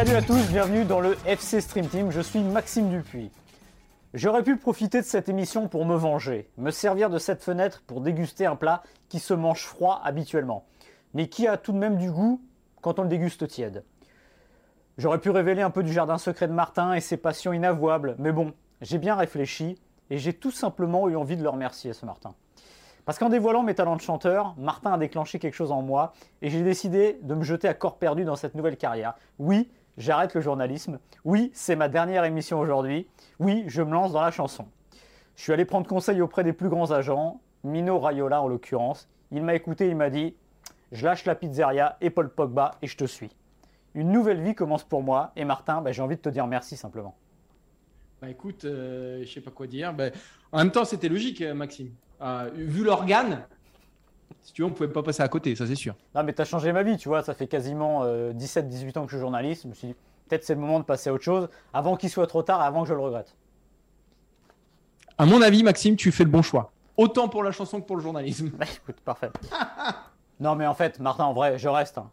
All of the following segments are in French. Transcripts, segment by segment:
Salut à tous, bienvenue dans le FC Stream Team, je suis Maxime Dupuis. J'aurais pu profiter de cette émission pour me venger, me servir de cette fenêtre pour déguster un plat qui se mange froid habituellement, mais qui a tout de même du goût quand on le déguste tiède? J'aurais pu révéler un peu du jardin secret de Martin et ses passions inavouables, mais bon, j'ai bien réfléchi et j'ai tout simplement eu envie de le remercier ce Martin. Parce qu'en dévoilant mes talents de chanteur, Martin a déclenché quelque chose en moi et j'ai décidé de me jeter à corps perdu dans cette nouvelle carrière. Oui, j'arrête le journalisme. Oui, c'est ma dernière émission aujourd'hui. Oui, je me lance dans la chanson. Je suis allé prendre conseil auprès des plus grands agents, Mino Raiola en l'occurrence. Il m'a écouté, il m'a dit Je lâche la pizzeria et Paul Pogba et je te suis. Une nouvelle vie commence pour moi et Martin, bah, j'ai envie de te dire merci simplement. Bah écoute, euh, je sais pas quoi dire. Bah, en même temps, c'était logique, euh, Maxime. Euh, vu l'organe, si tu veux, on pouvait pas passer à côté, ça c'est sûr. Non, mais t'as changé ma vie, tu vois. Ça fait quasiment 17-18 ans que je suis journaliste. Je me suis dit, peut-être c'est le moment de passer à autre chose avant qu'il soit trop tard, avant que je le regrette. À mon avis, Maxime, tu fais le bon choix. Autant pour la chanson que pour le journalisme. Bah, écoute, parfait. non, mais en fait, Martin, en vrai, je reste. hein.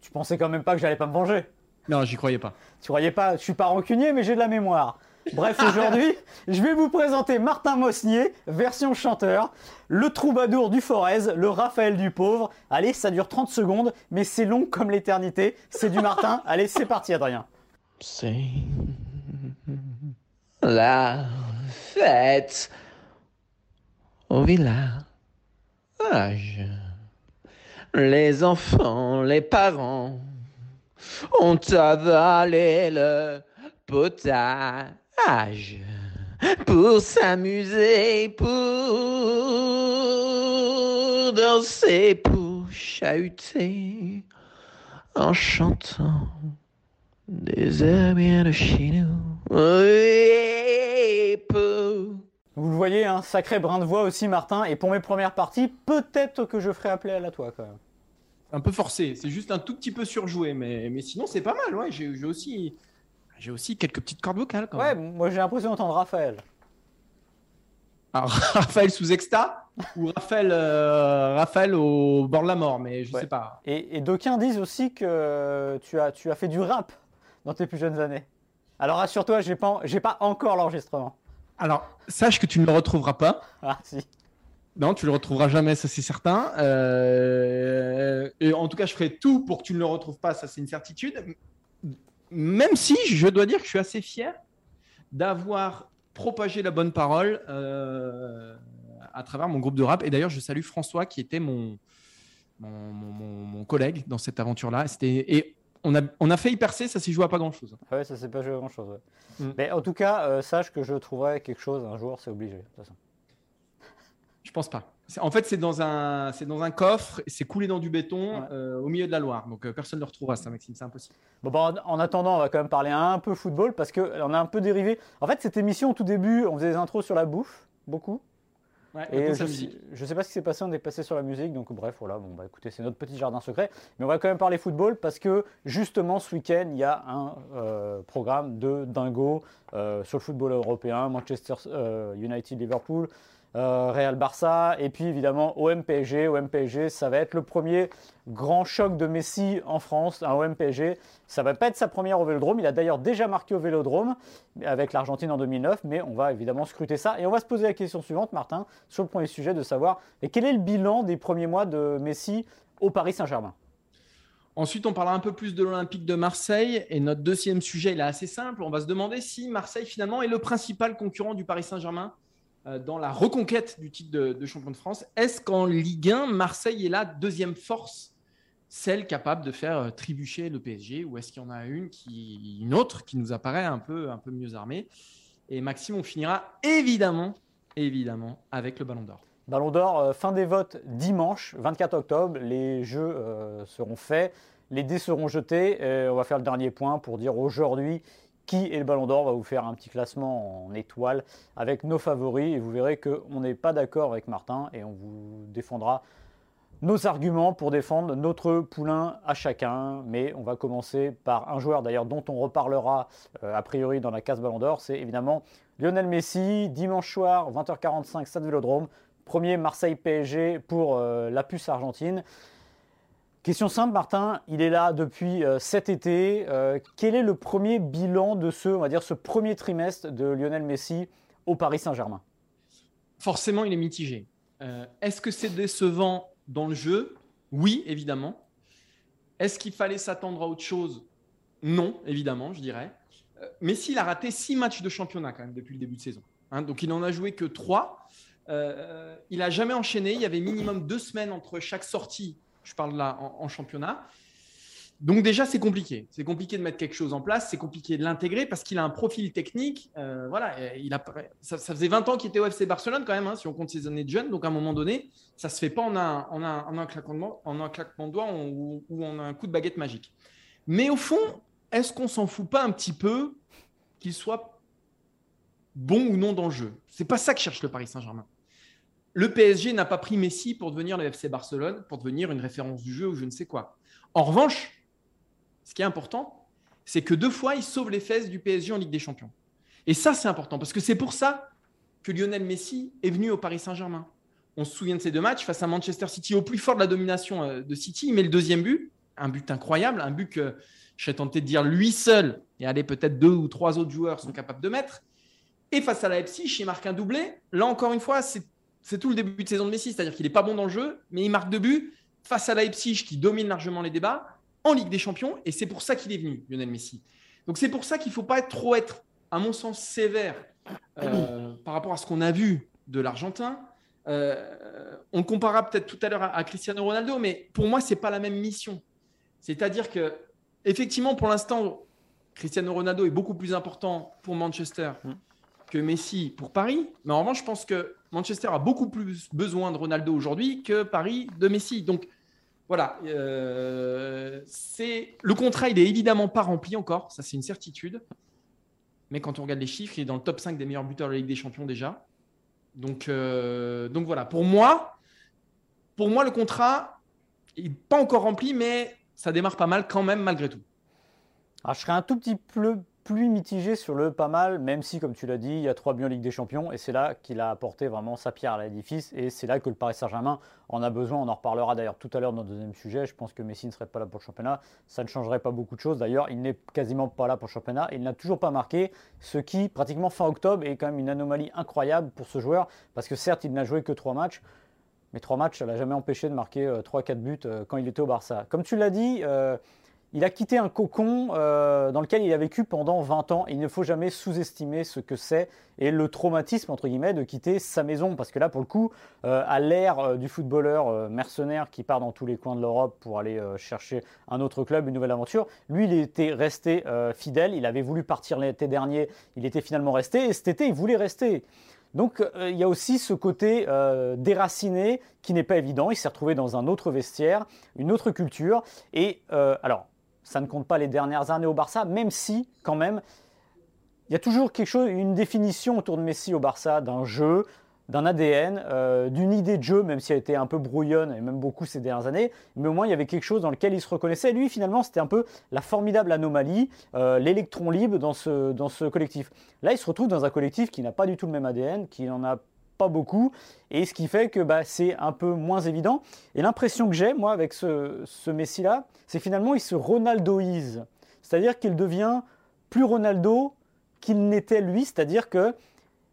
Tu pensais quand même pas que j'allais pas me venger. Non, j'y croyais pas. Tu croyais pas, je suis pas rancunier, mais j'ai de la mémoire. Bref, aujourd'hui, je vais vous présenter Martin Mosnier, version chanteur, le troubadour du Forez, le Raphaël du pauvre. Allez, ça dure 30 secondes, mais c'est long comme l'éternité. C'est du Martin. Allez, c'est parti, Adrien. C'est la fête au village. Les enfants, les parents ont avalé le potage pour s'amuser, pour danser, pour chahuter en chantant des airs de chez nous. Vous le voyez, un sacré brin de voix aussi, Martin. Et pour mes premières parties, peut-être que je ferai appeler à la toi quand même. Un peu forcé, c'est juste un tout petit peu surjoué, mais, mais sinon c'est pas mal. Ouais, j'ai j'ai aussi, j'ai aussi quelques petites cordes vocales. Quand Ouais, même. moi j'ai l'impression d'entendre Raphaël. Alors, Raphaël sous exta ou Raphaël, euh, Raphaël au bord de la mort, mais je Ouais. sais pas. Et, et d'aucuns disent aussi que tu as, tu as fait du rap dans tes plus jeunes années. Alors rassure-toi, j'ai pas, j'ai pas encore l'enregistrement. Alors, sache que tu ne le retrouveras pas. Ah si. Non, tu le retrouveras jamais, ça c'est certain. Euh, et en tout cas, je ferai tout pour que tu ne le retrouves pas, ça c'est une certitude. Même si je dois dire que je suis assez fier d'avoir propagé la bonne parole euh, à travers mon groupe de rap. Et d'ailleurs, je salue François qui était mon, mon, mon- mon- mon collègue dans cette aventure-là. Et on a, on a failli percer, ça s'est joué à pas grand-chose. Ah Ouais, ça s'est pas joué grand chose. Mm. Mais en tout cas, euh, sache que je trouverai quelque chose un jour, c'est obligé. de toute façon. Je pense pas. En fait, c'est dans un, c'est dans un coffre, c'est coulé dans du béton Ouais. euh, au milieu de la Loire. Donc euh, personne ne le retrouvera, ça, Maxime, c'est impossible. Bon, bah, en, en attendant, on va quand même parler un peu football parce qu'on a un peu dérivé. En fait, cette émission, au tout début, on faisait des intros sur la bouffe, beaucoup. Ouais, Et maintenant, je je sais pas ce qui s'est passé, on est passé sur la musique, donc bref, voilà, bon bah écoutez, c'est notre petit jardin secret. Mais on va quand même parler football parce que justement ce week-end, il y a un euh, programme de dingo euh, sur le football européen, Manchester euh, United Liverpool, euh, Real Barça, et puis évidemment OM PSG. OM PSG, ça va être le premier grand choc de Messi en France, un OM PSG. Ça va pas être sa première au Vélodrome, il a d'ailleurs déjà marqué au Vélodrome avec l'Argentine en 2009, mais on va évidemment scruter ça. Et on va se poser la question suivante, Martin, sur le premier sujet de savoir quel est le bilan des premiers mois de Messi au Paris Saint-Germain? Ensuite, on parlera un peu plus de l'Olympique de Marseille. Et notre deuxième sujet, il est assez simple. On va se demander si Marseille, finalement, est le principal concurrent du Paris Saint-Germain dans la reconquête du titre de, champion de France. Est-ce qu'en Ligue 1, Marseille est la deuxième force celle capable de faire euh, trébucher le PSG ou est-ce qu'il y en a une, une autre qui nous apparaît un peu, un peu mieux armée? Et Maxime, on finira évidemment, évidemment avec le Ballon d'Or. Ballon d'Or, euh, fin des votes dimanche 24 octobre. Les jeux euh, seront faits, les dés seront jetés. Et on va faire le dernier point pour dire aujourd'hui qui est le Ballon d'Or. On va vous faire un petit classement en étoiles avec nos favoris et vous verrez qu'on n'est pas d'accord avec Martin et on vous défendra nos arguments pour défendre notre poulain à chacun. Mais on va commencer par un joueur d'ailleurs dont on reparlera euh, a priori dans la case Ballon d'Or. C'est évidemment Lionel Messi, dimanche soir, 20h45, Stade Vélodrome. Premier Marseille PSG pour euh, la puce argentine. Question simple, Martin. Il est là depuis euh, cet été. quel est le premier bilan de ce, on va dire, ce premier trimestre de Lionel Messi au Paris Saint-Germain? Forcément, il est mitigé. Est-ce que c'est décevant dans le jeu? Oui, évidemment. Est-ce qu'il fallait s'attendre à autre chose? Non, évidemment, je dirais. Euh, mais s'il a raté six matchs de championnat quand même depuis le début de saison. Hein. donc il n'en a joué que trois. Euh, il n'a jamais enchaîné. Il y avait minimum deux semaines entre chaque sortie. Je parle là en championnat. Donc déjà, c'est compliqué. C'est compliqué de mettre quelque chose en place, c'est compliqué de l'intégrer parce qu'il a un profil technique. Euh, voilà, il a, ça, faisait 20 ans qu'il était au FC Barcelone quand même, hein, si on compte ses années de jeune. Donc à un moment donné, ça se fait pas en un, en un, claquement, en un claquement de doigts ou, en un coup de baguette magique. Mais au fond, est-ce qu'on s'en fout pas un petit peu qu'il soit bon ou non dans le jeu? C'est pas ça que cherche le Paris Saint-Germain. Le PSG n'a pas pris Messi pour devenir le FC Barcelone, pour devenir une référence du jeu ou je ne sais quoi. En revanche, ce qui est important, c'est que deux fois, il sauve les fesses du PSG en Ligue des Champions. Et ça, c'est important, parce que c'est pour ça que Lionel Messi est venu au Paris Saint-Germain. On se souvient de ces deux matchs face à Manchester City, au plus fort de la domination euh, de City. Il met le deuxième but, un but incroyable, un but que je serais tenté de dire lui seul, et allez, peut-être deux ou trois autres joueurs sont capables de mettre. Et face à la Leipzig, il marque un doublé. Là, encore une fois, c'est tout le début de saison de Messi, c'est-à-dire qu'il n'est pas bon dans le jeu, mais il marque deux buts face à Leipzig qui domine largement les débats en Ligue des Champions et c'est pour ça qu'il est venu, Lionel Messi. Donc c'est pour ça qu'il ne faut pas trop être, à mon sens, sévère euh, par rapport à ce qu'on a vu de l'Argentin. Euh, on le comparera peut-être tout à l'heure à, Cristiano Ronaldo, mais pour moi, ce n'est pas la même mission. C'est-à-dire que, effectivement, pour l'instant, Cristiano Ronaldo est beaucoup plus important pour Manchester que Messi pour Paris. Mais en revanche, je pense que Manchester a beaucoup plus besoin de Ronaldo aujourd'hui que Paris de Messi. Donc, voilà, euh, c'est le contrat, il est évidemment pas rempli encore, ça c'est une certitude. Mais quand on regarde les chiffres, il est dans le top 5 des meilleurs buteurs de la Ligue des Champions déjà. Donc, euh, donc voilà, pour moi, pour moi le contrat n'est pas encore rempli, mais ça démarre pas mal quand même malgré tout. Alors, je serais un tout petit peu plus mitigé sur le pas mal, même si, comme tu l'as dit, il y a trois buts Ligue des Champions, et c'est là qu'il a apporté vraiment sa pierre à l'édifice, et c'est là que le Paris Saint-Germain en a besoin. On en reparlera d'ailleurs tout à l'heure dans le deuxième sujet. Je pense que Messi ne serait pas là pour le championnat. Ça ne changerait pas beaucoup de choses. D'ailleurs, il n'est quasiment pas là pour le championnat. Il n'a toujours pas marqué, ce qui, pratiquement fin octobre, est quand même une anomalie incroyable pour ce joueur, parce que certes, il n'a joué que trois matchs, mais trois matchs, ça l'a jamais empêché de marquer 3-4 euh, buts euh, quand il était au Barça. Comme tu l'as dit, euh, il a quitté un cocon euh, dans lequel il a vécu pendant 20 ans. il ne faut jamais sous-estimer ce que c'est et le traumatisme, entre guillemets, de quitter sa maison. Parce que là, pour le coup, euh, à l'ère euh, du footballeur mercenaire qui part dans tous les coins de l'Europe pour aller chercher un autre club, une nouvelle aventure, lui, il était resté fidèle. Il avait voulu partir l'été dernier. Il était finalement resté. Et cet été, il voulait rester. Donc il y a aussi ce côté déraciné qui n'est pas évident. Il s'est retrouvé dans un autre vestiaire, une autre culture. Et alors, ça ne compte pas les dernières années au Barça, même si, quand même, il y a toujours quelque chose, une définition autour de Messi au Barça d'un jeu, d'un ADN, euh, d'une idée de jeu, même si elle était un peu brouillonne et même beaucoup ces dernières années, mais au moins il y avait quelque chose dans lequel il se reconnaissait. Et lui, finalement, c'était un peu la formidable anomalie, euh, l'électron libre dans ce, dans ce collectif. Là, il se retrouve dans un collectif qui n'a pas du tout le même ADN, qui n'en a pas beaucoup, et ce qui fait que bah, c'est un peu moins évident. Et l'impression que j'ai, moi, avec ce, ce Messi-là, c'est finalement il se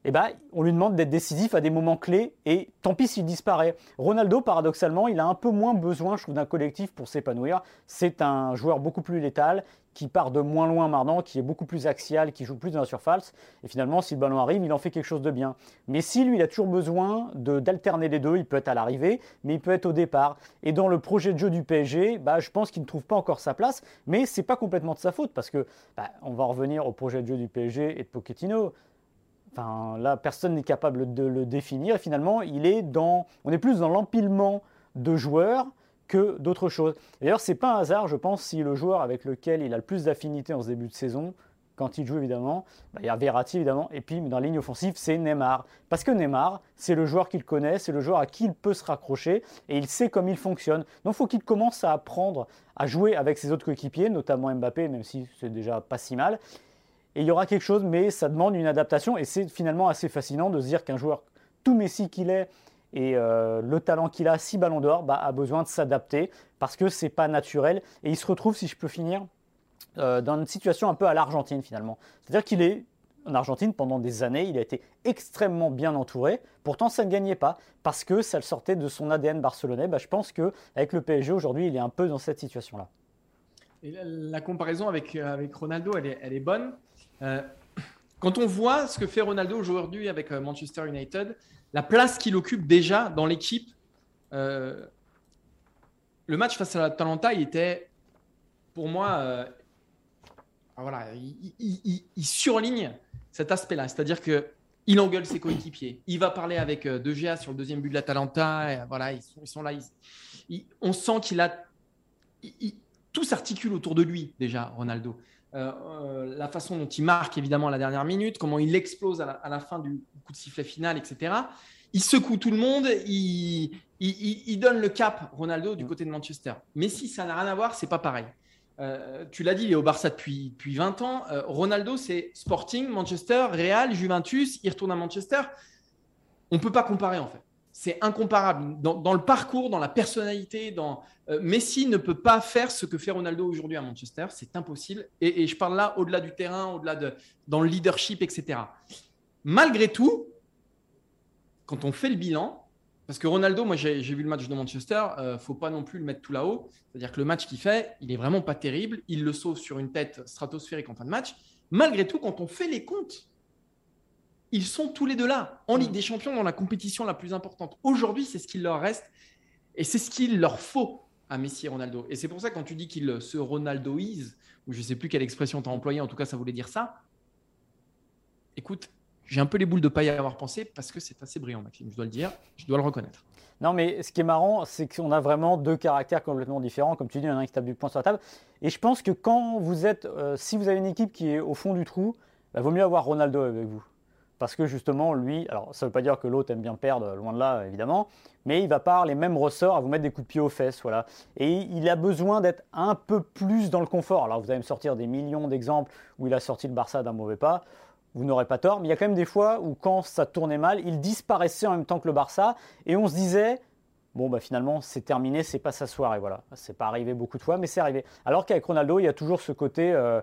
eh ben, on lui demande d'être décisif à des moments clés et tant pis s'il disparaît. Ronaldo, paradoxalement, il a un peu moins besoin, je trouve, d'un collectif pour s'épanouir. C'est un joueur beaucoup plus létal, qui part de moins loin maintenant, qui est beaucoup plus axial, qui joue plus dans la surface. Et finalement, si le ballon arrive, il en fait quelque chose de bien. Mais si lui, il a toujours besoin d'alterner les deux, il peut être à l'arrivée, mais il peut être au départ. Et dans le projet de jeu du PSG, bah, je pense qu'il ne trouve pas encore sa place, mais c'est pas complètement de sa faute parce que bah, on va revenir au projet de jeu du PSG et de Pochettino. Enfin, là, personne n'est capable de le définir. Et finalement, il est dans, on est plus dans l'empilement de joueurs que d'autres choses. D'ailleurs, c'est pas un hasard, je pense, si le joueur avec lequel il a le plus d'affinité en ce début de saison, quand il joue évidemment, bah, il y a Verratti évidemment, et puis dans la ligne offensive, c'est Neymar. Parce que Neymar, c'est le joueur qu'il connaît, c'est le joueur à qui il peut se raccrocher, et il sait comment il fonctionne. Donc il faut qu'il commence à apprendre à jouer avec ses autres coéquipiers, notamment Mbappé, même si c'est déjà pas si mal. Il y aura quelque chose, mais ça demande une adaptation, et c'est finalement assez fascinant de se dire qu'un joueur, tout Messi qu'il est, et euh, le talent qu'il a, si ballons d'or, bah, a besoin de s'adapter parce que c'est pas naturel. Et il se retrouve, si je peux finir, euh, dans une situation un peu à l'Argentine finalement. C'est-à-dire qu'il est en Argentine pendant des années, il a été extrêmement bien entouré. Pourtant, ça ne gagnait pas parce que ça le sortait de son ADN barcelonais. Bah, je pense qu'avec le PSG aujourd'hui, il est un peu dans cette situation-là. Et la, comparaison avec, euh, avec Ronaldo, elle est bonne. quand on voit ce que fait Ronaldo aujourd'hui avec Manchester United, la place qu'il occupe déjà dans l'équipe. Euh, le match face à l'Atalanta, il était, pour moi, euh, ah, voilà, il, surligne cet aspect-là. C'est-à-dire que il engueule ses coéquipiers. Il va parler avec euh, De Gea sur le deuxième but de l'Atalanta. Voilà, ils sont là. on sent qu'il a. tout s'articule autour de lui, déjà, Ronaldo. La façon dont il marque évidemment à la dernière minute, comment il explose à la fin du, coup de sifflet final, etc. Il secoue tout le monde, il, il, donne le cap, Ronaldo, du côté de Manchester. Mais si ça n'a rien à voir, c'est pas pareil. Euh, tu l'as dit, il est au Barça depuis, depuis 20 ans. Euh, Ronaldo, c'est Sporting, Manchester, Real, Juventus, il retourne à Manchester. On ne peut pas comparer en fait. C'est incomparable. Dans, le parcours, dans la personnalité, dans, euh, Messi ne peut pas faire ce que fait Ronaldo aujourd'hui à Manchester. C'est impossible. Et, je parle là au-delà du terrain, au-delà de dans le leadership, etc. Malgré tout, quand on fait le bilan, parce que Ronaldo, moi j'ai vu le match de Manchester, ne euh, faut pas non plus le mettre tout là-haut. C'est-à-dire que le match qu'il fait, il est vraiment pas terrible. Il le sauve sur une tête stratosphérique en fin de match. Malgré tout, quand on fait les comptes, ils sont tous les deux là, en Ligue mm. des Champions, dans la compétition la plus importante. Aujourd'hui, c'est ce qu'il leur reste et c'est ce qu'il leur faut à Messi et Ronaldo. Et c'est pour ça, quand tu dis qu'il se Ronaldoise, ou je ne sais plus quelle expression tu as employée, en tout cas, ça voulait dire ça. Écoute, j'ai un peu les boules de paille à avoir pensé parce que c'est assez brillant, Maxime, je dois le dire, je dois le reconnaître. Non, mais ce qui est marrant, c'est qu'on a vraiment deux caractères complètement différents. Comme tu dis, il y en a un qui tape du poing sur la table. Et je pense que quand vous êtes, euh, si vous avez une équipe qui est au fond du trou, il bah, vaut mieux avoir Ronaldo avec vous. Parce que justement, lui, alors ça ne veut pas dire que l'autre aime bien perdre, loin de là, évidemment, mais il va avoir les mêmes ressorts à vous mettre des coups de pied aux fesses. Voilà. Et il a besoin d'être un peu plus dans le confort. Alors vous allez me sortir des millions d'exemples où il a sorti le Barça d'un mauvais pas vous n'aurez pas tort, mais il y a quand même des fois où quand ça tournait mal, il disparaissait en même temps que le Barça et on se disait bon bah finalement c'est terminé, c'est pas sa soirée voilà. C'est pas arrivé beaucoup de fois, mais c'est arrivé. Alors qu'avec Ronaldo, il y a toujours ce côté euh,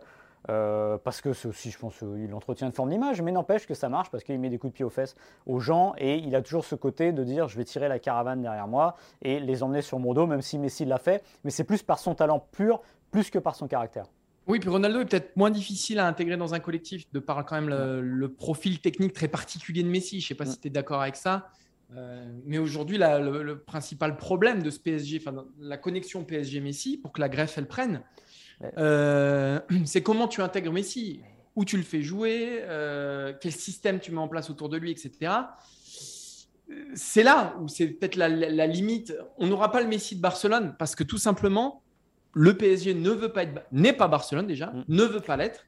euh, parce que c'est aussi, je pense, il entretient une forme d'image, mais n'empêche que ça marche parce qu'il met des coups de pied aux fesses aux gens et il a toujours ce côté de dire je vais tirer la caravane derrière moi et les emmener sur mon dos, même si Messi l'a fait, mais c'est plus par son talent pur, plus que par son caractère. Oui, puis Ronaldo est peut-être moins difficile à intégrer dans un collectif de par quand même le, profil technique très particulier de Messi. Je ne sais pas si tu es d'accord avec ça. Euh, mais aujourd'hui, le, principal problème de ce PSG, enfin, la connexion PSG-Messi, pour que la greffe elle prenne, euh, c'est comment tu intègres Messi, où tu le fais jouer, euh, quel système tu mets en place autour de lui, etc. C'est là où c'est peut-être la, limite. On n'aura pas le Messi de Barcelone parce que tout simplement, le PSG ne veut pas être, n'est pas Barcelone déjà, mm. ne veut pas l'être.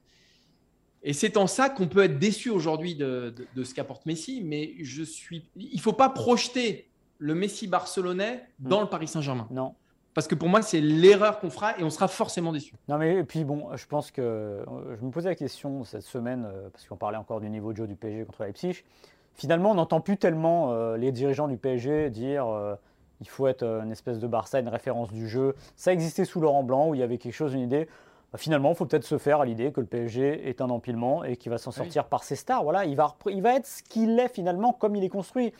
Et c'est en ça qu'on peut être déçu aujourd'hui de, ce qu'apporte Messi. Mais je suis, il faut pas projeter le Messi barcelonais mm. dans le Paris Saint-Germain. Non. Parce que pour moi, c'est l'erreur qu'on fera et on sera forcément déçu. Non, mais et puis bon, je pense que euh, je me posais la question cette semaine, euh, parce qu'on parlait encore du niveau de jeu du PSG contre Leipzig. Finalement, on n'entend plus tellement euh, les dirigeants du PSG dire il faut être une espèce de Barça, une référence du jeu. Ça existait sous Laurent Blanc où il y avait quelque chose, une idée. bah, finalement, il faut peut-être se faire à l'idée que le PSG est un empilement et qu'il va s'en Ah oui. sortir par ses stars. Voilà, il va, il va être ce qu'il est finalement, comme il est construit.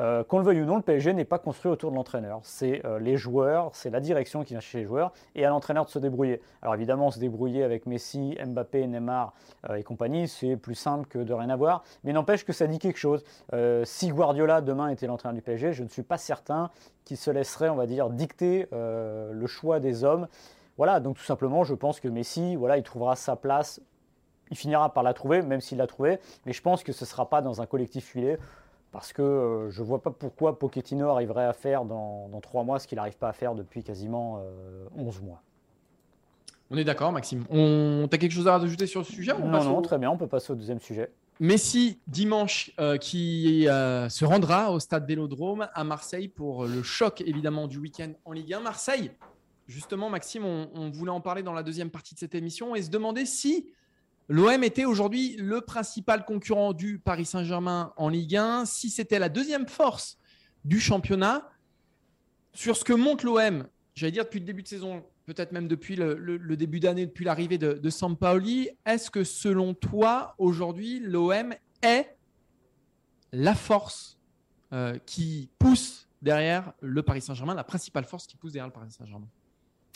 Euh, qu'on le veuille ou non, le PSG n'est pas construit autour de l'entraîneur. C'est euh, les joueurs, c'est la direction qui vient chez les joueurs et à l'entraîneur de se débrouiller. Alors évidemment, se débrouiller avec Messi, Mbappé, Neymar euh, et compagnie, c'est plus simple que de rien avoir. Mais n'empêche que ça dit quelque chose. Si Guardiola demain était l'entraîneur du PSG, je ne suis pas certain qu'il se laisserait, on va dire, dicter le choix des hommes. Voilà, donc tout simplement, je pense que Messi, voilà, il trouvera sa place. Il finira par la trouver, même s'il l'a trouvée. Mais je pense que ce ne sera pas dans un collectif filé. Parce que euh, je ne vois pas pourquoi Pochettino arriverait à faire dans, dans trois mois ce qu'il n'arrive pas à faire depuis quasiment euh, 11 mois. On est d'accord, Maxime. On... T'as quelque chose à rajouter sur ce sujet on Non, passe non, au- très bien, on peut passer au deuxième sujet. Messi, dimanche, euh, qui euh, se rendra au stade Vélodrome à Marseille pour le choc, évidemment, du week-end en Ligue 1. Marseille, justement, Maxime, on, on voulait en parler dans la deuxième partie de cette émission et se demander si l'OM était aujourd'hui le principal concurrent du Paris Saint-Germain en Ligue 1, si c'était la deuxième force du championnat. Sur ce que monte l'OM, j'allais dire depuis le début de saison, peut-être même depuis le, début d'année, depuis l'arrivée de, de Sampaoli, est-ce que selon toi, aujourd'hui, l'OM est la force euh, qui pousse derrière le Paris Saint-Germain, la principale force qui pousse derrière le Paris Saint-Germain?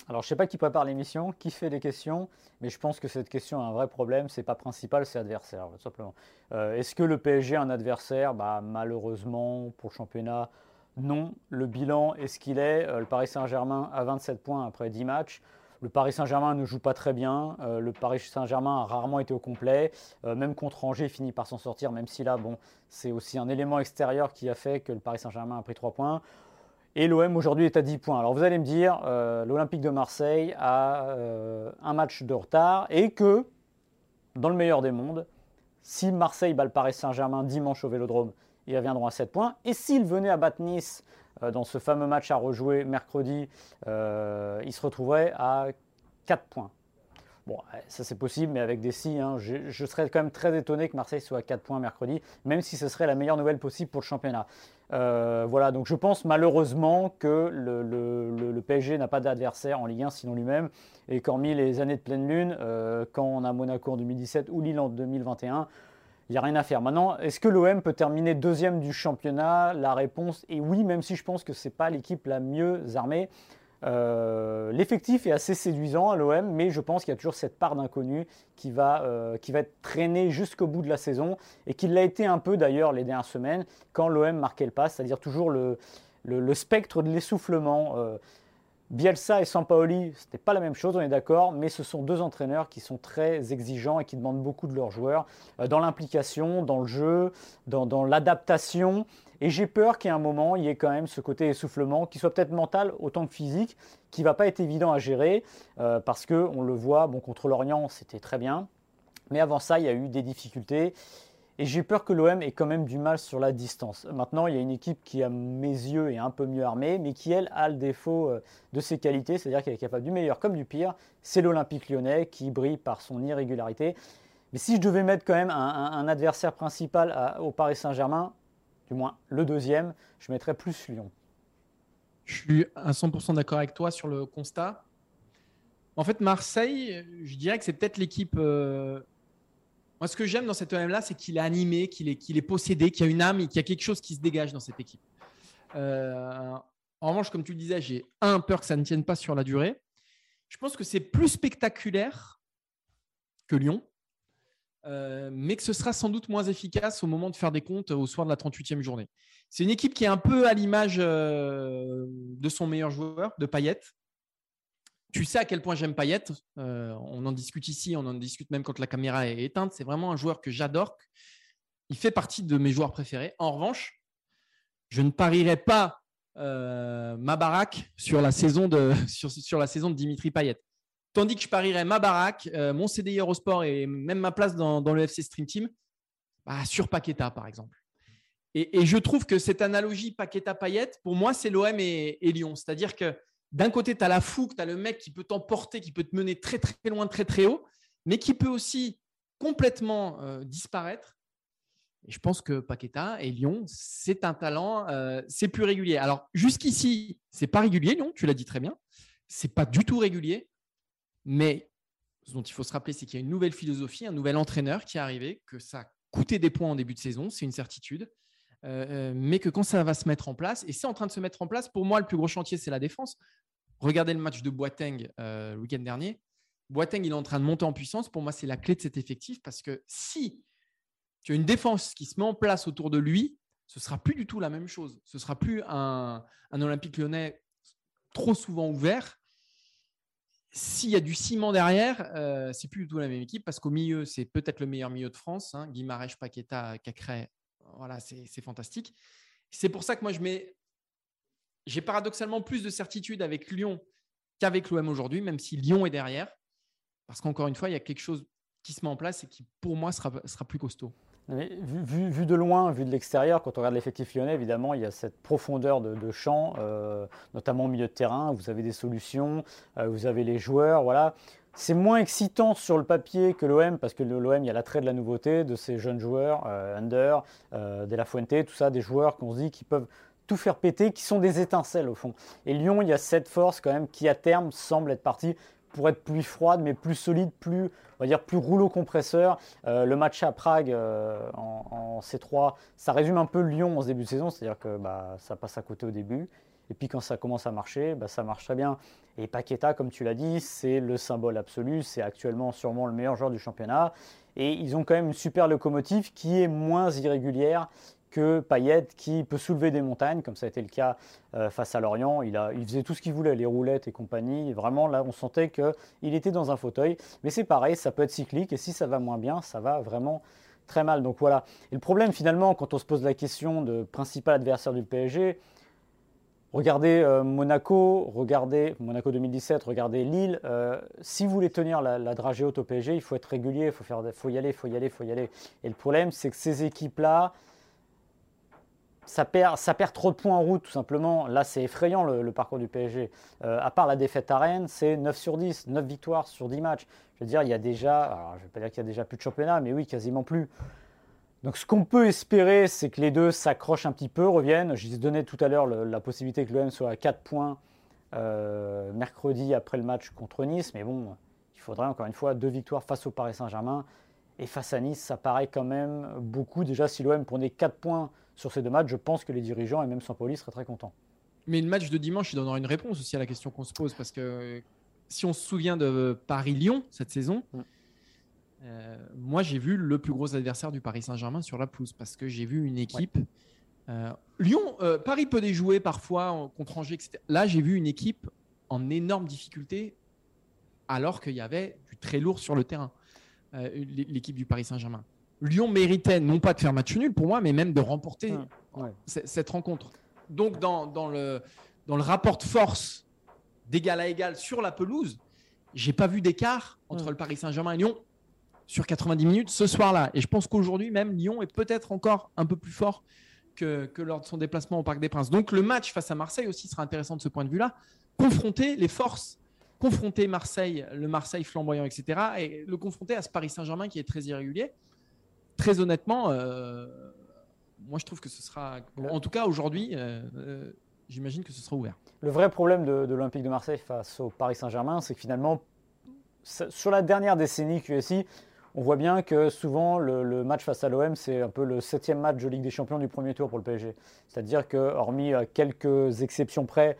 Alors, je ne sais pas qui prépare l'émission, qui fait les questions, mais je pense que cette question a un vrai problème. C'est pas principal, c'est adversaire, simplement. Euh, Est-ce que le PSG a un adversaire? Bah, Malheureusement, pour le championnat, non. Le bilan est ce qu'il est. Euh, le Paris Saint-Germain a 27 points après 10 matchs. Le Paris Saint-Germain ne joue pas très bien. Euh, le Paris Saint-Germain a rarement été au complet. Même contre Angers, il finit par s'en sortir, même si là, bon, c'est aussi un élément extérieur qui a fait que le Paris Saint-Germain a pris 3 points. Et l'OM aujourd'hui est à 10 points. Alors vous allez me dire, euh, l'Olympique de Marseille a euh, un match de retard et que, dans le meilleur des mondes, si Marseille bat le Paris Saint-Germain dimanche au Vélodrome, ils reviendront à 7 points. Et s'ils venaient à battre Nice euh, dans ce fameux match à rejouer mercredi, ils se retrouveraient à 4 points. Bon, ça c'est possible, mais avec des si, hein, je, serais quand même très étonné que Marseille soit à 4 points mercredi, même si ce serait la meilleure nouvelle possible pour le championnat. Euh, voilà, donc je pense malheureusement que le PSG n'a pas d'adversaire en Ligue 1 sinon lui-même, et qu'hormis les années de pleine lune, euh, quand on a Monaco en 2017 ou Lille en 2021, il n'y a rien à faire. Maintenant, est-ce que l'OM peut terminer deuxième du championnat? La réponse est oui, même si je pense que ce n'est pas l'équipe la mieux armée. Euh, L'effectif est assez séduisant à l'OM, mais je pense qu'il y a toujours cette part d'inconnu qui, va, euh, qui va être traînée jusqu'au bout de la saison et qui l'a été un peu d'ailleurs les dernières semaines quand l'OM marquait le pas, c'est-à-dire toujours le, le- spectre de l'essoufflement. Euh, Bielsa et Sampaoli, ce n'est pas la même chose, on est d'accord, mais ce sont deux entraîneurs qui sont très exigeants et qui demandent beaucoup de leurs joueurs dans l'implication, dans le jeu, dans, dans l'adaptation. Et j'ai peur qu'à un moment, il y ait quand même ce côté essoufflement, qui soit peut-être mental autant que physique, qui ne va pas être évident à gérer, euh, parce qu'on le voit, bon, contre l'Orient, c'était très bien. Mais avant ça, il y a eu des difficultés. Et j'ai peur que l'OM ait quand même du mal sur la distance. Maintenant, il y a une équipe qui, à mes yeux, est un peu mieux armée, mais qui, elle, a le défaut euh, de ses qualités, c'est-à-dire qu'elle est capable du meilleur comme du pire. C'est l'Olympique lyonnais qui brille par son irrégularité. Mais si je devais mettre quand même un, adversaire principal au Paris Saint-Germain, du moins le deuxième, je mettrais plus Lyon. Je suis à 100% d'accord avec toi sur le constat. En fait, Marseille, je dirais que c'est peut-être l'équipe. euh, Moi, ce que j'aime dans cet OM-là, c'est qu'il est animé, qu'il est, est possédé, qu'il y a une âme et qu'il y a quelque chose qui se dégage dans cette équipe. Euh, En revanche, comme tu le disais, j'ai un peur que ça ne tienne pas sur la durée. Je pense que c'est plus spectaculaire que Lyon, euh, mais que ce sera sans doute moins efficace au moment de faire des comptes au soir de la 38e journée. C'est une équipe qui est un peu à l'image euh, de son meilleur joueur, de Payet. Tu sais à quel point j'aime Payet. Euh, on en discute ici, on en discute même quand la caméra est éteinte. C'est vraiment un joueur que j'adore. Il fait partie de mes joueurs préférés. En revanche, je ne parierai pas euh, ma baraque sur la saison de sur la saison de Dimitri Payet. Tandis que je parierais ma baraque, euh, mon CDI Eurosport et même ma place dans, le FC Stream Team bah, sur Paqueta, par exemple. Et, je trouve que cette analogie Paqueta-Payet, pour moi, c'est l'OM et, et Lyon. C'est-à-dire que d'un côté, tu as la fougue, tu as le mec qui peut t'emporter, qui peut te mener très, très loin, très, très haut, mais qui peut aussi complètement euh, disparaître. Et je pense que Paqueta et Lyon, c'est un talent, euh, c'est plus régulier. Alors, jusqu'ici, c'est pas régulier, Lyon, tu l'as dit très bien. C'est pas du tout régulier, mais ce dont il faut se rappeler, c'est qu'il y a une nouvelle philosophie, un nouvel entraîneur qui est arrivé, que ça a coûté des points en début de saison, c'est une certitude. Euh, mais que quand ça va se mettre en place, et c'est en train de se mettre en place, pour moi, le plus gros chantier, c'est la défense. Regardez le match de Boateng le week-end dernier. Boateng, il est en train de monter en puissance. Pour moi, c'est la clé de cet effectif parce que si tu as une défense qui se met en place autour de lui, ce sera plus du tout la même chose. Ce sera plus un Olympique lyonnais trop souvent ouvert s'il y a du ciment derrière, euh, c'est plus du tout la même équipe parce qu'au milieu, c'est peut-être le meilleur milieu de France. Hein, Paqueta, Cacré, voilà, c'est fantastique. C'est pour ça que moi, je mets. J'ai paradoxalement plus de certitude avec Lyon qu'avec l'OM aujourd'hui, même si Lyon est derrière. Parce qu'encore une fois, il y a quelque chose qui se met en place et qui, pour moi, sera, sera plus costaud vu, de loin, vu de l'extérieur, quand on regarde l'effectif lyonnais, évidemment, il y a cette profondeur de, champ, euh, notamment au milieu de terrain. Vous avez des solutions, euh, vous avez les joueurs, voilà. C'est moins excitant sur le papier que l'OM, parce que l'OM, il y a l'attrait de la nouveauté, de ces jeunes joueurs, euh, Under, De La Fuente, tout ça, des joueurs qu'on se dit qui peuvent tout faire péter, qui sont des étincelles au fond. Et Lyon, il y a cette force quand même qui à terme semble être partie pour être plus froide, mais plus solide, plus, dire, plus rouleau compresseur. Euh, le match à Prague euh, en, C3, ça résume un peu Lyon en ce début de saison, c'est-à-dire que bah, ça passe à côté au début. Et puis quand ça commence à marcher, bah, ça marche très bien. Et Paqueta, comme tu l'as dit, c'est le symbole absolu. C'est actuellement sûrement le meilleur joueur du championnat. Et ils ont quand même une super locomotive qui est moins irrégulière que Payet qui peut soulever des montagnes, comme ça a été le cas euh, face à Lorient. Il, a, il faisait tout ce qu'il voulait, les roulettes et compagnie. vraiment, là, on sentait qu'il était dans un fauteuil. Mais c'est pareil, ça peut être cyclique. Et si ça va moins bien, ça va vraiment très mal. Donc voilà. Et le problème, finalement, quand on se pose la question de principal adversaire du PSG, Regardez euh, Monaco, regardez Monaco 2017, regardez Lille. Euh, si vous voulez tenir la, dragée haute au PSG, il faut être régulier, il faut, faire, faut y aller, il faut y aller, il faut y aller. Et le problème, c'est que ces équipes-là, ça perd, trop de points en route, tout simplement. Là, c'est effrayant le, parcours du PSG. Euh, à part la défaite à Rennes, c'est 9 sur 10, 9 victoires sur 10 matchs. Je veux dire, il y a déjà, alors, je ne vais pas dire qu'il y a déjà plus de championnat, mais oui, quasiment plus. Donc, ce qu'on peut espérer, c'est que les deux s'accrochent un petit peu, reviennent. Je donnais tout à l'heure la possibilité que l'OM soit à 4 points euh, mercredi après le match contre Nice, mais bon, il faudrait encore une fois deux victoires face au Paris Saint-Germain. Et face à Nice, ça paraît quand même beaucoup. Déjà, si l'OM prenait 4 points sur ces deux matchs, je pense que les dirigeants et même Saint-Pauli seraient très contents. Mais le match de dimanche, il donnera une réponse aussi à la question qu'on se pose. Parce que si on se souvient de Paris-Lyon cette saison, mm. euh, moi j'ai vu le plus gros adversaire du Paris Saint-Germain sur la pelouse. Parce que j'ai vu une équipe. Euh, Lyon, euh, Paris peut déjouer parfois contre Angers, etc. Là, j'ai vu une équipe en énorme difficulté alors qu'il y avait du très lourd sur le terrain. L'équipe du Paris Saint-Germain. Lyon méritait non pas de faire match nul pour moi, mais même de remporter cette rencontre. Donc, dans, le, dans le rapport de force d'égal à égal sur la pelouse, j'ai pas vu d'écart entre le Paris Saint-Germain et Lyon sur 90 minutes ce soir-là. Et je pense qu'aujourd'hui, même Lyon est peut-être encore un peu plus fort que, que, lors de son déplacement au Parc des Princes. Donc, le match face à Marseille aussi sera intéressant de ce point de vue-là. Confronter les forces, confronter Marseille, le Marseille flamboyant, etc. Et le confronter à ce Paris Saint-Germain qui est très irrégulier très honnêtement, euh, moi je trouve que ce sera. En tout cas, aujourd'hui, euh, euh, j'imagine que ce sera ouvert. Le vrai problème de, l'Olympique de Marseille face au Paris Saint-Germain, c'est que finalement, sur la dernière décennie QSI, on voit bien que souvent le, match face à l'OM, c'est un peu le septième match de Ligue des Champions du premier tour pour le PSG. C'est-à-dire que, hormis quelques exceptions près,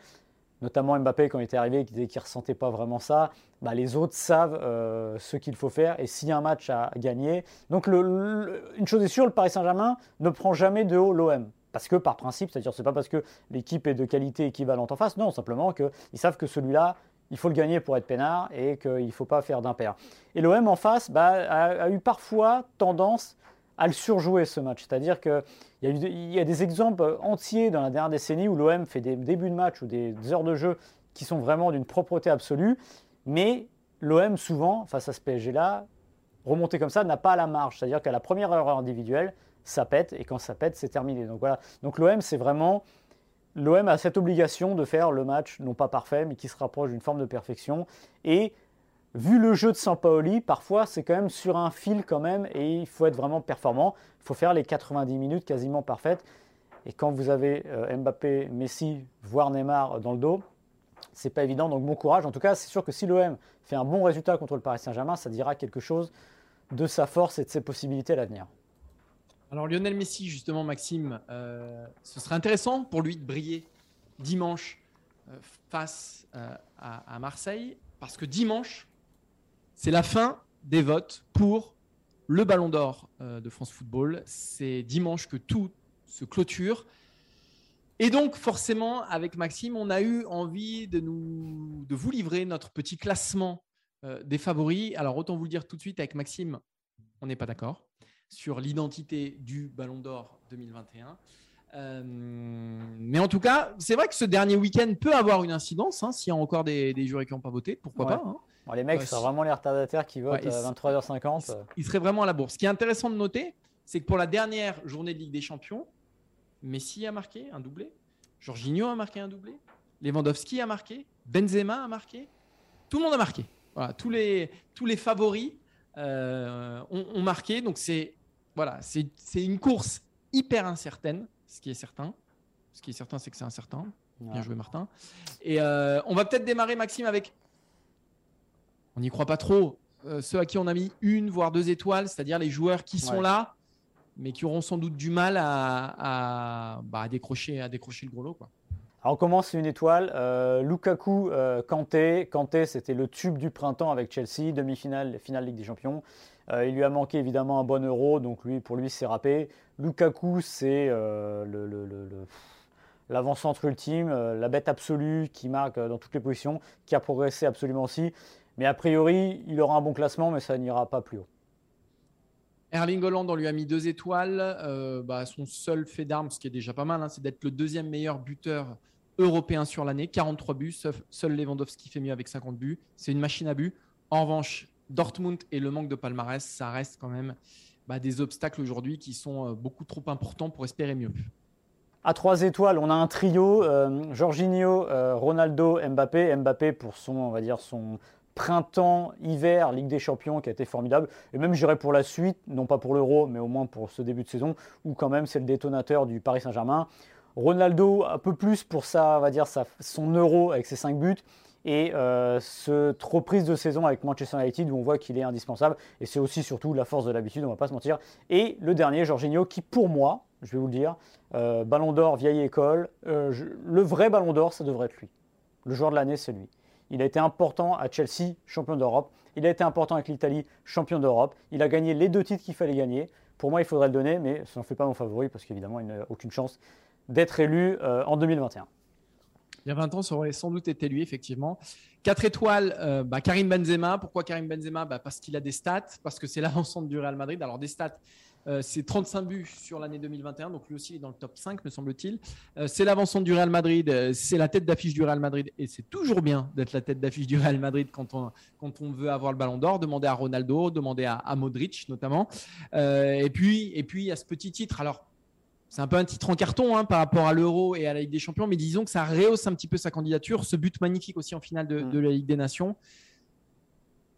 notamment Mbappé quand il était arrivé, qui disait qu'il ne ressentait pas vraiment ça, bah, les autres savent euh, ce qu'il faut faire et s'il y a un match à gagner. Donc une chose est sûre, le Paris Saint-Germain ne prend jamais de haut l'OM. Parce que par principe, c'est-à-dire c'est pas parce que l'équipe est de qualité équivalente en face, non, simplement qu'ils savent que celui-là, il faut le gagner pour être peinard et qu'il ne faut pas faire d'impair. Et l'OM en face bah, a, eu parfois tendance à le surjouer ce match. C'est-à-dire qu'il y, a des exemples entiers dans la dernière décennie où l'OM fait des débuts de match ou des heures de jeu qui sont vraiment d'une propreté absolue, mais l'OM souvent, face à ce PSG-là, remonter comme ça n'a pas la marge. C'est-à-dire qu'à la première erreur individuelle, ça pète, et quand ça pète, c'est terminé. Donc voilà. Donc l'OM, c'est vraiment... L'OM a cette obligation de faire le match, non pas parfait, mais qui se rapproche d'une forme de perfection. Et vu le jeu de Sampaoli, parfois c'est quand même sur un fil quand même et il faut être vraiment performant. Il faut faire les 90 minutes quasiment parfaites. Et quand vous avez euh, Mbappé, Messi, voire Neymar dans le dos, c'est pas évident, donc bon courage. En tout cas, c'est sûr que si l'OM fait un bon résultat contre le Paris Saint-Germain, ça dira quelque chose de sa force et de ses possibilités à l'avenir. Alors Lionel Messi, justement, Maxime, euh, ce serait intéressant pour lui de briller dimanche euh, face à Marseille, parce que dimanche, c'est la fin des votes pour le Ballon d'Or de France Football. C'est dimanche que tout se clôture. Et donc, forcément, avec Maxime, on a eu envie de, nous, de vous livrer notre petit classement des favoris. Alors, autant vous le dire tout de suite, avec Maxime, on n'est pas d'accord sur l'identité du Ballon d'Or 2021. Euh, mais en tout cas, c'est vrai que ce dernier week-end peut avoir une incidence hein, s'il y a encore des, des jurés qui n'ont pas voté, pourquoi pas. Hein. Les mecs, c'est vraiment les retardataires qui votent à 23h50. Ils, seraient vraiment à la bourse. Ce qui est intéressant de noter, c'est que pour la dernière journée de Ligue des Champions, Messi a marqué un doublé, Jorginho a marqué un doublé, Lewandowski a marqué, Benzema a marqué, tout le monde a marqué. Voilà, tous les, tous les favoris euh, ont, marqué. Donc c'est voilà, c'est une course hyper incertaine, ce qui est certain. Ce qui est certain, c'est que c'est incertain. Bien joué, Martin. Et euh, on va peut-être démarrer, Maxime, avec. On n'y croit pas trop. Euh, ceux à qui on a mis une, voire deux étoiles, c'est-à-dire les joueurs qui sont là, mais qui auront sans doute du mal à, bah, décrocher, à décrocher le gros lot. Quoi. Alors on commence une étoile. Lukaku, Kanté. Kanté, c'était le tube du printemps avec Chelsea, demi-finale, finale Ligue des Champions. Euh, il lui a manqué évidemment un bon euro, donc lui, pour lui, c'est râpé. Lukaku, c'est euh, l'avant-centre ultime, euh, la bête absolue qui marque dans toutes les positions, qui a progressé absolument aussi. Mais a priori, il aura un bon classement, mais ça n'ira pas plus haut. Erling Holland, on lui a mis deux étoiles. Bah, son seul fait d'armes, ce qui est déjà pas mal, hein, c'est d'être le deuxième meilleur buteur européen sur l'année. 43 buts, seul Lewandowski fait mieux avec 50 buts. C'est une machine à buts. En revanche, Dortmund et le manque de palmarès, ça reste quand même bah, des obstacles aujourd'hui qui sont euh, beaucoup trop importants pour espérer mieux. À trois étoiles, on a un trio euh, Jorginho, euh, Ronaldo, Mbappé. Mbappé pour son, on va dire, son printemps-hiver Ligue des Champions qui a été formidable. Et même j'irai pour la suite, non pas pour l'Euro, mais au moins pour ce début de saison, où quand même c'est le détonateur du Paris Saint-Germain. Ronaldo, un peu plus pour ça, va dire, son Euro avec ses cinq buts et euh, cette reprise de saison avec Manchester United où on voit qu'il est indispensable et c'est aussi surtout la force de l'habitude, on va pas se mentir. Et le dernier, Jorginho, qui pour moi, je vais vous le dire, euh, Ballon d'Or vieille école, euh, le vrai Ballon d'Or, ça devrait être lui. Le joueur de l'année, c'est lui. Il a été important à Chelsea, champion d'Europe. Il a été important avec l'Italie, champion d'Europe. Il a gagné les deux titres qu'il fallait gagner. Pour moi, il faudrait le donner, mais ça n'en fait pas mon favori parce qu'évidemment, il n'a aucune chance d'être élu en 2021. Il y a 20 ans, ça aurait sans doute été lui, effectivement. 4 étoiles, euh, bah, Karim Benzema. Pourquoi Karim Benzema? Bah, Parce qu'il a des stats, parce que c'est l'avant-centre du Real Madrid. Alors, des stats, euh, c'est 35 buts sur l'année 2021, donc lui aussi il est dans le top 5, me semble-t-il. Euh, c'est l'avant-centre du Real Madrid, c'est la tête d'affiche du Real Madrid, et c'est toujours bien d'être la tête d'affiche du Real Madrid quand on, quand on veut avoir le ballon d'or. Demandez à Ronaldo, demandez à, à Modric notamment. et, puis, et puis, a ce petit titre. Alors, c'est un peu un titre en carton hein, par rapport à l'Euro et à la Ligue des Champions, mais disons que ça rehausse un petit peu sa candidature. Ce but magnifique aussi en finale de, mm. la Ligue des Nations,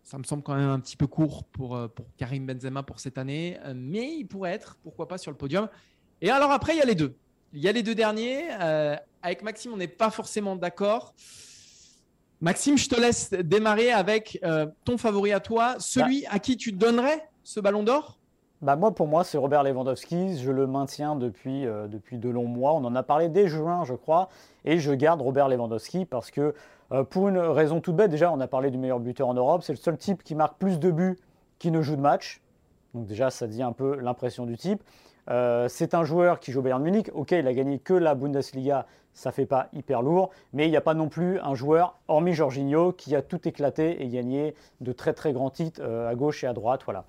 ça me semble quand même un petit peu court pour, euh, pour Karim Benzema pour cette année, euh, mais il pourrait être, pourquoi pas, sur le podium. Et alors après, il y a les deux. Il y a les deux derniers. Euh, avec Maxime, on n'est pas forcément d'accord. Maxime, je te laisse démarrer avec ton favori à toi, celui bah. à qui tu donnerais ce ballon d'or? Bah moi, pour moi, c'est Robert Lewandowski. Je le maintiens depuis, euh, depuis de longs mois. On en a parlé dès juin, je crois. Et je garde Robert Lewandowski parce que, euh, pour une raison toute bête, déjà, on a parlé du meilleur buteur en Europe. C'est le seul type qui marque plus de buts qui ne joue de match. Donc, déjà, ça dit un peu l'impression du type. Euh, c'est un joueur qui joue au Bayern Munich. Ok, il a gagné que la Bundesliga, ça fait pas hyper lourd, mais il n'y a pas non plus un joueur, hormis Jorginho, qui a tout éclaté et gagné de très très grands titres à gauche et à droite. Voilà.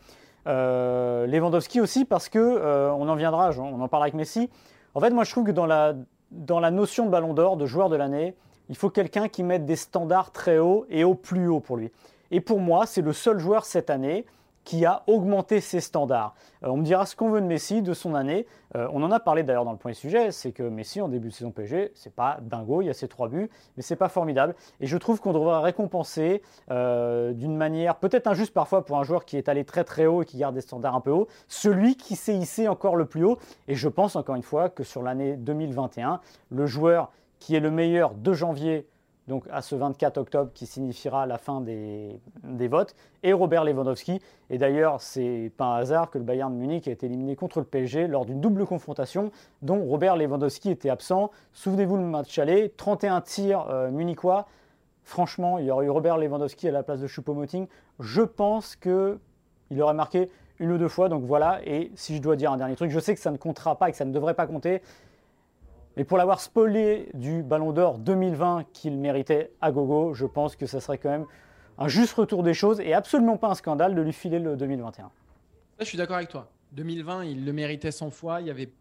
Euh, Lewandowski aussi parce que euh, on en viendra, on en parle avec Messi. En fait, moi je trouve que dans la notion de Ballon d'Or, de joueur de l'année, il faut quelqu'un qui mette des standards très hauts et au plus haut pour lui. Et pour moi, c'est le seul joueur cette année qui a augmenté ses standards. Euh, on me dira ce qu'on veut de Messi, de son année. Euh, on en a parlé d'ailleurs dans le point sujet, c'est que Messi en début de saison PSG, c'est pas dingo, il y a ses trois buts, mais c'est pas formidable. Et je trouve qu'on devrait récompenser euh, d'une manière peut-être injuste parfois pour un joueur qui est allé très très haut et qui garde des standards un peu hauts, celui qui s'est hissé encore le plus haut. Et je pense encore une fois que sur l'année 2021, le joueur qui est le meilleur de janvier donc à ce 24 octobre qui signifiera la fin des, des votes, et Robert Lewandowski. Et d'ailleurs, c'est pas un hasard que le Bayern de Munich a été éliminé contre le PSG lors d'une double confrontation dont Robert Lewandowski était absent. Souvenez-vous le match aller, 31 tirs euh, munichois. Franchement, il y aurait eu Robert Lewandowski à la place de Choupo-Moting. Je pense que il aurait marqué une ou deux fois. Donc voilà. Et si je dois dire un dernier truc, je sais que ça ne comptera pas et que ça ne devrait pas compter. Mais pour l'avoir spoilé du Ballon d'Or 2020 qu'il méritait à gogo, je pense que ça serait quand même un juste retour des choses et absolument pas un scandale de lui filer le 2021. Là, je suis d'accord avec toi. 2020, il le méritait 100 fois. Il n'y avait,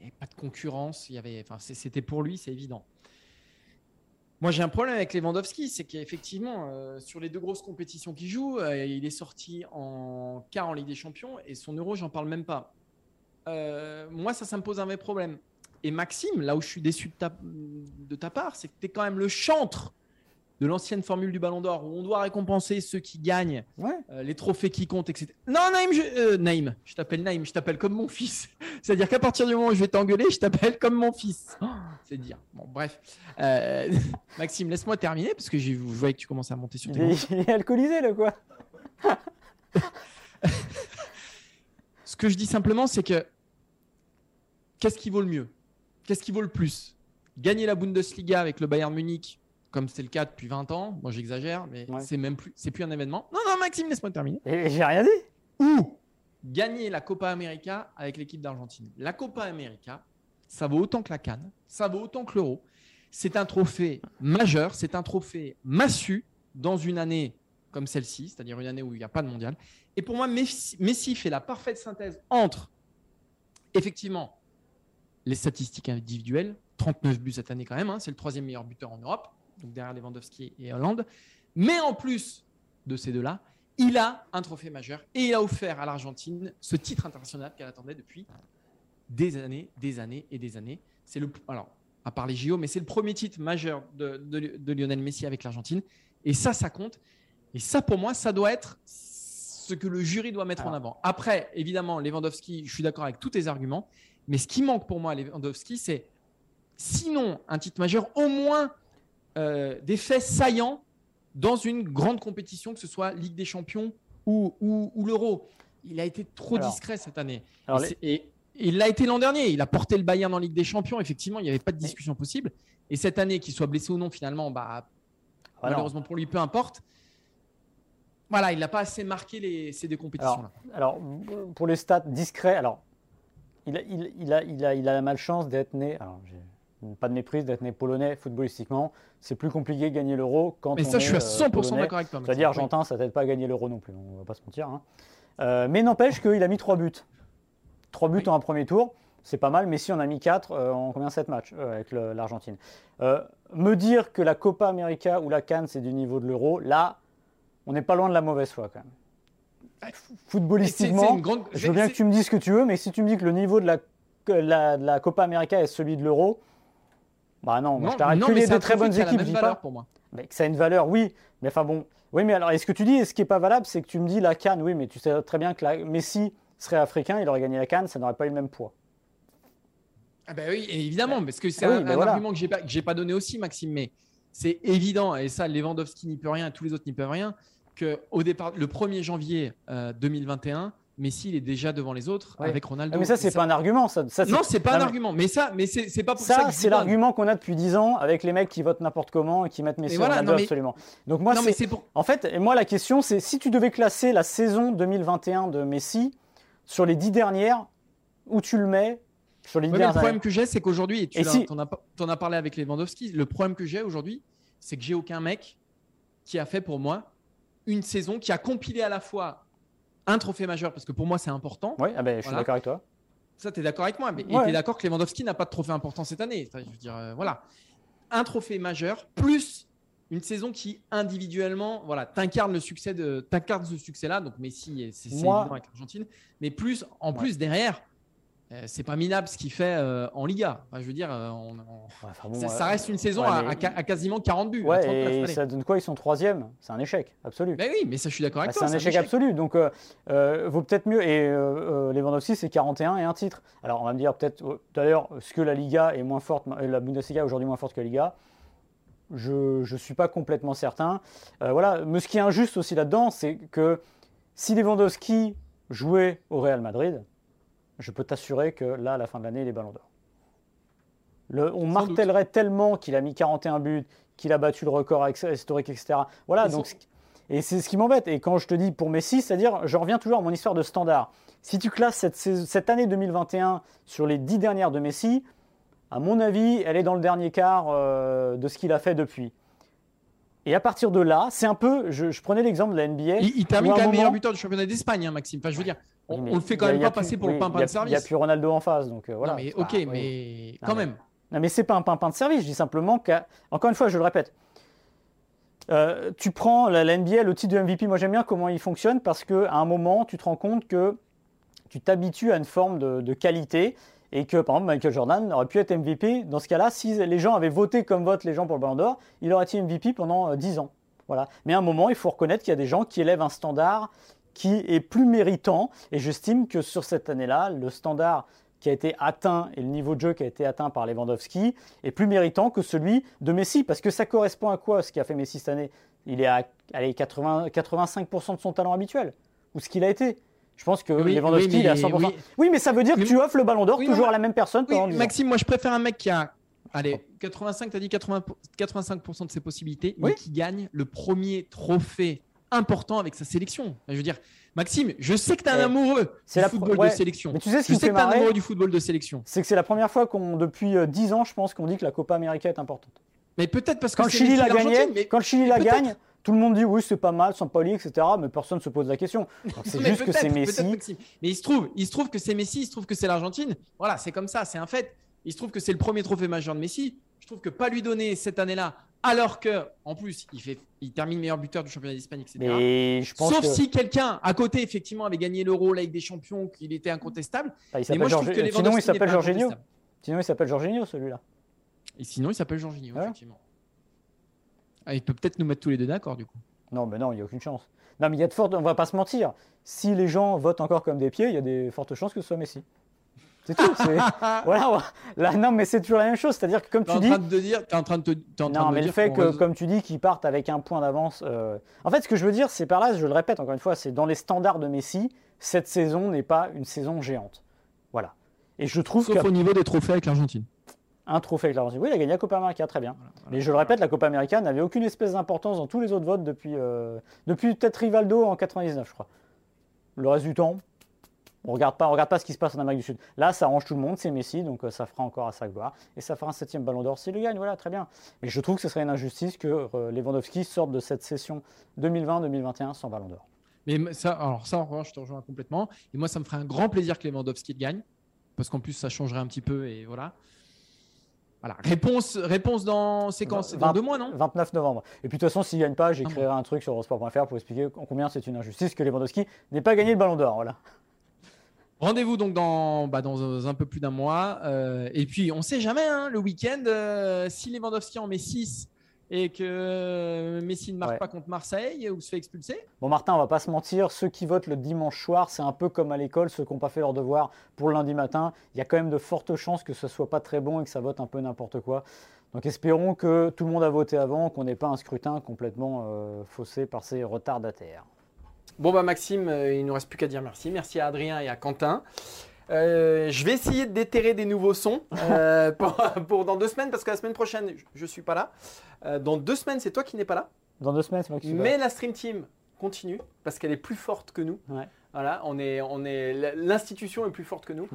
avait, pas de concurrence. Il y avait, enfin, c'était pour lui, c'est évident. Moi, j'ai un problème avec Lewandowski, c'est qu'effectivement, euh, sur les deux grosses compétitions qu'il joue, euh, il est sorti en quart en Ligue des Champions et son euro, j'en parle même pas. Euh, moi, ça, ça me pose un vrai problème. Et Maxime, là où je suis déçu de ta, de ta part, c'est que tu es quand même le chantre de l'ancienne formule du Ballon d'Or où on doit récompenser ceux qui gagnent, euh, les trophées qui comptent, etc. Non, Naïm, je, euh, Naïm, je t'appelle Naïm, je t'appelle comme mon fils. C'est-à-dire qu'à partir du moment où je vais t'engueuler, je t'appelle comme mon fils. Oh, c'est dire. Bon, bref. Euh, Maxime, laisse-moi terminer parce que je voyais que tu commençais à monter sur tes Il, il est alcoolisé, là, quoi. Ce que je dis simplement, c'est que qu'est-ce qui vaut le mieux? Qu'est-ce qui vaut le plus? Gagner la Bundesliga avec le Bayern Munich comme c'est le cas depuis 20 ans. Moi, j'exagère, mais c'est même plus, c'est plus un événement. Non, non, Maxime, laisse-moi terminer. Et j'ai rien dit. Ou gagner la Copa América avec l'équipe d'Argentine. La Copa América, ça vaut autant que la Cannes, ça vaut autant que l'Euro. C'est un trophée majeur, c'est un trophée massu dans une année comme celle-ci, c'est-à-dire une année où il n'y a pas de mondial. Et pour moi, Messi fait la parfaite synthèse entre, effectivement, les statistiques individuelles, 39 buts cette année quand même, hein, c'est le troisième meilleur buteur en Europe, donc derrière Lewandowski et Hollande. Mais en plus de ces deux-là, il a un trophée majeur et il a offert à l'Argentine ce titre international qu'elle attendait depuis des années, des années et des années. C'est le, alors, à part les JO, mais c'est le premier titre majeur de, Lionel Messi avec l'Argentine. Et ça, ça compte. Et ça, pour moi, ça doit être ce que le jury doit mettre en avant. Après, évidemment, Lewandowski, je suis d'accord avec tous tes arguments. Mais ce qui manque pour moi à Lewandowski, c'est sinon un titre majeur, au moins euh, des faits saillants dans une grande compétition, que ce soit Ligue des Champions ou, ou, l'Euro. Il a été trop discret cette année. et, il l'a été l'an dernier. Il a porté le Bayern en Ligue des Champions. Effectivement, il n'y avait pas de discussion possible. Et cette année, qu'il soit blessé ou non, finalement, bah, malheureusement pour lui, peu importe. Voilà, il n'a pas assez marqué ces deux compétitions-là. Alors, pour les stats discrets, alors, il a, il, a, il, a, il a la malchance d'être né. Alors, pas de méprise d'être né polonais footballistiquement. C'est plus compliqué de gagner l'euro quand mais ça, je suis à 100% euh, d'accord avec toi. C'est-à-dire argentin, ça t'aide pas à gagner l'euro non plus. On va pas se mentir. Hein. Euh, mais n'empêche qu'il a mis 3 buts. 3 buts en un premier tour. C'est pas mal, mais si on a mis 4 euh, en combien 7 matchs avec l'Argentine. me dire que la Copa América ou la Cannes c'est du niveau de l'euro, là, on n'est pas loin de la mauvaise foi quand même. Footballistiquement, je veux bien que tu me dises ce que tu veux, mais si tu me dis que le niveau de la, la, la Copa América est celui de l'euro, bah non, je t'arrête que les deux très bonnes équipes, je dis pas. Pour moi. Mais que ça a une valeur, oui. Mais enfin bon. Oui, mais alors, est-ce que tu dis, ce qui n'est pas valable, c'est que tu me dis la Cannes, oui, mais tu sais très bien que la... Messi serait africain, il aurait gagné la Cannes, ça n'aurait pas eu le même poids. Ah ben oui, évidemment, parce que c'est ah un, argument que j'ai pas, pas donné aussi, Maxime, mais c'est évident, et ça, Lewandowski n'y peut rien, tous les autres n'y peuvent rien, que au départ, le 1er janvier 2021, euh, Messi, il est déjà devant les autres avec Ronaldo. Ah, mais ça, c'est pas un argument. Ça, ça non, c'est pas un argument. Mais ça, mais c'est pas pour ça. Ça, c'est l'argument qu'on a depuis 10 ans avec les mecs qui votent n'importe comment et qui mettent Messi voilà, Ronaldo absolument. Donc moi, c'est pour... en fait, et moi la question, c'est si tu devais classer la saison 2021 de Messi sur les 10 dernières, où tu le mets sur les 10 dernières Le problème que j'ai, c'est qu'aujourd'hui, tu si... en, as, parlé avec Lewandowski. Le problème que j'ai aujourd'hui, c'est que j'ai aucun mec qui a fait pour moi une saison qui a compilé à la fois un trophée majeur, parce que pour moi, c'est important. Oui, ah ben, je suis d'accord avec toi. Ça, tu es d'accord avec moi. Mais tu es d'accord que Lewandowski n'a pas de trophée important cette année. je veux dire, euh, voilà. Un trophée majeur, plus une saison qui individuellement, voilà, t'incarne le succès de, t'incarne ce succès-là. Donc Messi, c'est évident avec l'Argentine. Mais plus, en plus derrière, c'est pas minable ce qu'il fait euh, en Liga. je veux dire, euh, ça, reste une saison à, quasiment 40 buts. Ouais, et ça donne quoi? Ils sont troisième? C'est un échec absolu. Mais oui, mais ça, je suis d'accord avec bah, toi. C'est un, échec absolu. Donc, vaut peut-être mieux. Et Lewandowski, c'est 41 et un titre. Alors, on va me dire peut-être l'heure, est-ce que la Liga est moins forte, la Bundesliga est aujourd'hui moins forte que la Liga je ne suis pas complètement certain. Euh, voilà, mais ce qui est injuste aussi là-dedans, c'est que si Lewandowski jouait au Real Madrid, je peux t'assurer que là, à la fin de l'année, il est ballon d'or. Le- on Sans martellerait tellement qu'il a mis 41 buts, qu'il a battu le record historique, etc. Voilà, Et donc, ce- et c'est ce qui m'embête. Et quand je te dis pour Messi, c'est-à-dire, je reviens toujours à mon histoire de standard. Si tu classes cette, année 2021 sur les 10 dernières de Messi, à mon avis, elle est dans le dernier quart euh, de ce qu'il a fait depuis. Et à partir de là, c'est un peu, je, je prenais l'exemple de la NBA. Il, il termine quand même meilleur buteur du championnat d'Espagne, hein, Maxime. Enfin, je veux dire, on, Oui, on le fait quand a- même pas plus- passer pour le pimpin de service. Il n'y a plus Ronaldo en face, donc euh, voilà. non, mais ok, pas- oui. mais quand même. Non, mais c'est pas un pimpin de service. Je dis simplement qu'à. Encore une fois, je le répète. Euh, tu prends la, la NBA, le titre de MVP. Moi, j'aime bien comment il fonctionne parce qu'à un moment, tu te rends compte que tu t'habitues à une forme de, de qualité et que, par exemple, Michael Jordan aurait pu être MVP. Dans ce cas-là, si les gens avaient voté comme votent les gens pour le Ballon d'Or, il aurait été MVP pendant euh, 10 ans. Voilà. Mais à un moment, il faut reconnaître qu'il y a des gens qui élèvent un standard qui est plus méritant. Et j'estime que sur cette année-là, le standard qui a été atteint et le niveau de jeu qui a été atteint par Lewandowski est plus méritant que celui de Messi. Parce que ça correspond à quoi ce qui a fait Messi cette année? Il est à allez, 80, 85% de son talent habituel, ou ce qu'il a été. Je pense que Oui, Lewandowski oui, il est à mais 100%. oui. Oui, mais ça veut dire Mais que tu offres le ballon d'or toujours non, à la même personne Oui, pendant 10 ans. Maxime, moi je préfère un mec qui a allez, 85, tu as dit 80, 85% de ses possibilités, mais Oui. qui gagne le premier trophée important avec sa sélection. Je veux dire, Maxime, je sais que tu es un amoureux du la football ouais, de sélection. Mais tu sais ce Je sais que tu es un amoureux du football de sélection. C'est que c'est la première fois qu'on, depuis euh, 10 ans, je pense, qu'on dit que la Copa América est importante. Mais peut-être parce que Quand le Chili la gagnait, mais- quand le Chili la gagne, tout le monde dit oui, c'est pas mal, Sampoli, etc. Mais personne ne se pose la question. C'est juste que c'est Messi. Mais il se trouve, il se trouve que c'est Messi, il se trouve que c'est l'Argentine. Voilà, c'est comme ça, c'est un fait. Il se trouve que c'est le premier trophée majeur de Messi. Je trouve que pas lui donner cette année-là, alors que en plus il fait, il termine meilleur buteur du championnat d'Espagne, etc. Mais je pense Sauf que si quelqu'un à côté effectivement avait gagné l'Euro, Ligue des Champions, qu'il était incontestable. Ah, il Mais moi je trouve Jorge- que les Sinon, il s'appelle Jorginho. Jorginho. Sinon, il s'appelle Jorginho, celui-là. Et sinon il s'appelle Jorginho, Ouais. effectivement. Ah, il peut peut-être nous mettre tous les deux d'accord du coup. Non, mais non, il n'y a aucune chance. Non, mais il y a de fortes. On va pas se mentir. Si les gens votent encore comme des pieds, il y a des fortes chances que ce soit Messi. C'est tout. c'est- voilà. voilà. Là, non, mais c'est toujours la même chose. C'est-à-dire que, comme tu en dis. train de dire, t'es en train de te, t'es en train Non, de me mais le dire fait que, comme tu dis, qu'ils partent avec un point d'avance. euh, En fait, ce que je veux dire, c'est par là, je le répète encore une fois, c'est dans les standards de Messi, cette saison n'est pas une saison géante. Voilà. Et je trouve sauf au niveau des trophées avec l'Argentine. trophée avec l'Argentine. Oui, il a gagné la Copa América, très bien. Mais je le répète, la Copa América n'avait aucune espèce d'importance dans tous les autres votes depuis, euh, depuis peut-être Rivaldo en 99, je crois. Le reste du temps, on regarde pas, on regarde pas ce qui se passe en Amérique du Sud. Là, ça arrange tout le monde, c'est Messi, donc euh, ça fera encore à sa gloire. Et ça fera un septième ballon d'or s'il le gagne, voilà, très bien. Mais je trouve que ce serait une injustice que euh, Lewandowski sorte de cette session 2020-2021 sans ballon d'or. Mais ça, alors ça, en revanche, je te rejoins complètement. Et moi, ça me ferait un grand plaisir que Lewandowski le gagne, parce qu'en plus, ça changerait un petit peu. Et voilà. Voilà. Réponse, réponse dans séquence. C'est dans Vingt- deux mois, non? 29 novembre. Et puis de toute façon, s'il gagne pas, j'écrirai Ah un truc sur Eurosport.fr pour expliquer combien c'est une injustice que Lewandowski n'ait pas gagné le ballon d'or. Voilà. Rendez-vous donc dans, bah, dans un peu plus d'un mois. Euh, et puis, on sait jamais, hein, le week-end, euh, si Lewandowski en met 6 et que Messi ne marque Ouais. pas contre Marseille ou se fait expulser. Bon, Martin, on va pas se mentir, ceux qui votent le dimanche soir, c'est un peu comme à l'école, ceux qui n'ont pas fait leur devoir pour le lundi matin. Il y a quand même de fortes chances que ce soit pas très bon et que ça vote un peu n'importe quoi. Donc espérons que tout le monde a voté avant, qu'on n'ait pas un scrutin complètement euh, faussé par ces retardataires. Bon bah Maxime, euh, il ne nous reste plus qu'à dire merci. Merci à Adrien et à Quentin. Euh, je vais essayer de déterrer des nouveaux sons euh, pour, pour dans deux semaines parce que la semaine prochaine je ne suis pas là. Euh, dans deux semaines c'est toi qui n'es pas là. Dans deux semaines, c'est moi qui suis là. Mais la Stream Team continue parce qu'elle est plus forte que nous. Ouais. Voilà, on est, on est, l'institution est plus forte que nous.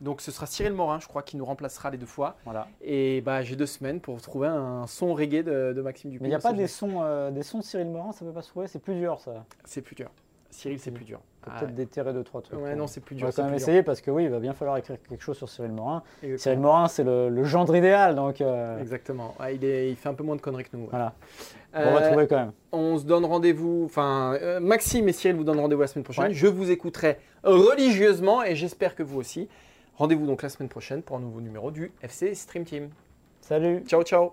Donc ce sera Cyril Morin, je crois, qui nous remplacera les deux fois. Voilà. Et bah j'ai deux semaines pour trouver un son reggae de, de Maxime Dupont. Mais il n'y a pas des sons, des sons de Cyril Morin, ça peut pas se trouver, c'est plus dur ça. C'est plus dur. Cyril, c'est plus dur. Ah, peut-être déterrer deux, trois trucs. ouais, non, c'est plus dur. On va quand même dur. essayer parce que oui, il va bien falloir écrire quelque chose sur Cyril Morin. Exactement. Cyril Morin, c'est le, le gendre idéal, donc euh, Exactement. Ouais, il, est, il fait un peu moins de conneries que nous. ouais. voilà. on va Euh, trouver quand même. on se donne rendez-vous. Enfin, euh, Maxime et Cyril vous donnent rendez-vous la semaine prochaine. Je vous écouterai religieusement et j'espère que vous aussi. Rendez-vous donc la semaine prochaine pour un nouveau numéro du FC Stream Team. Salut Ciao, ciao.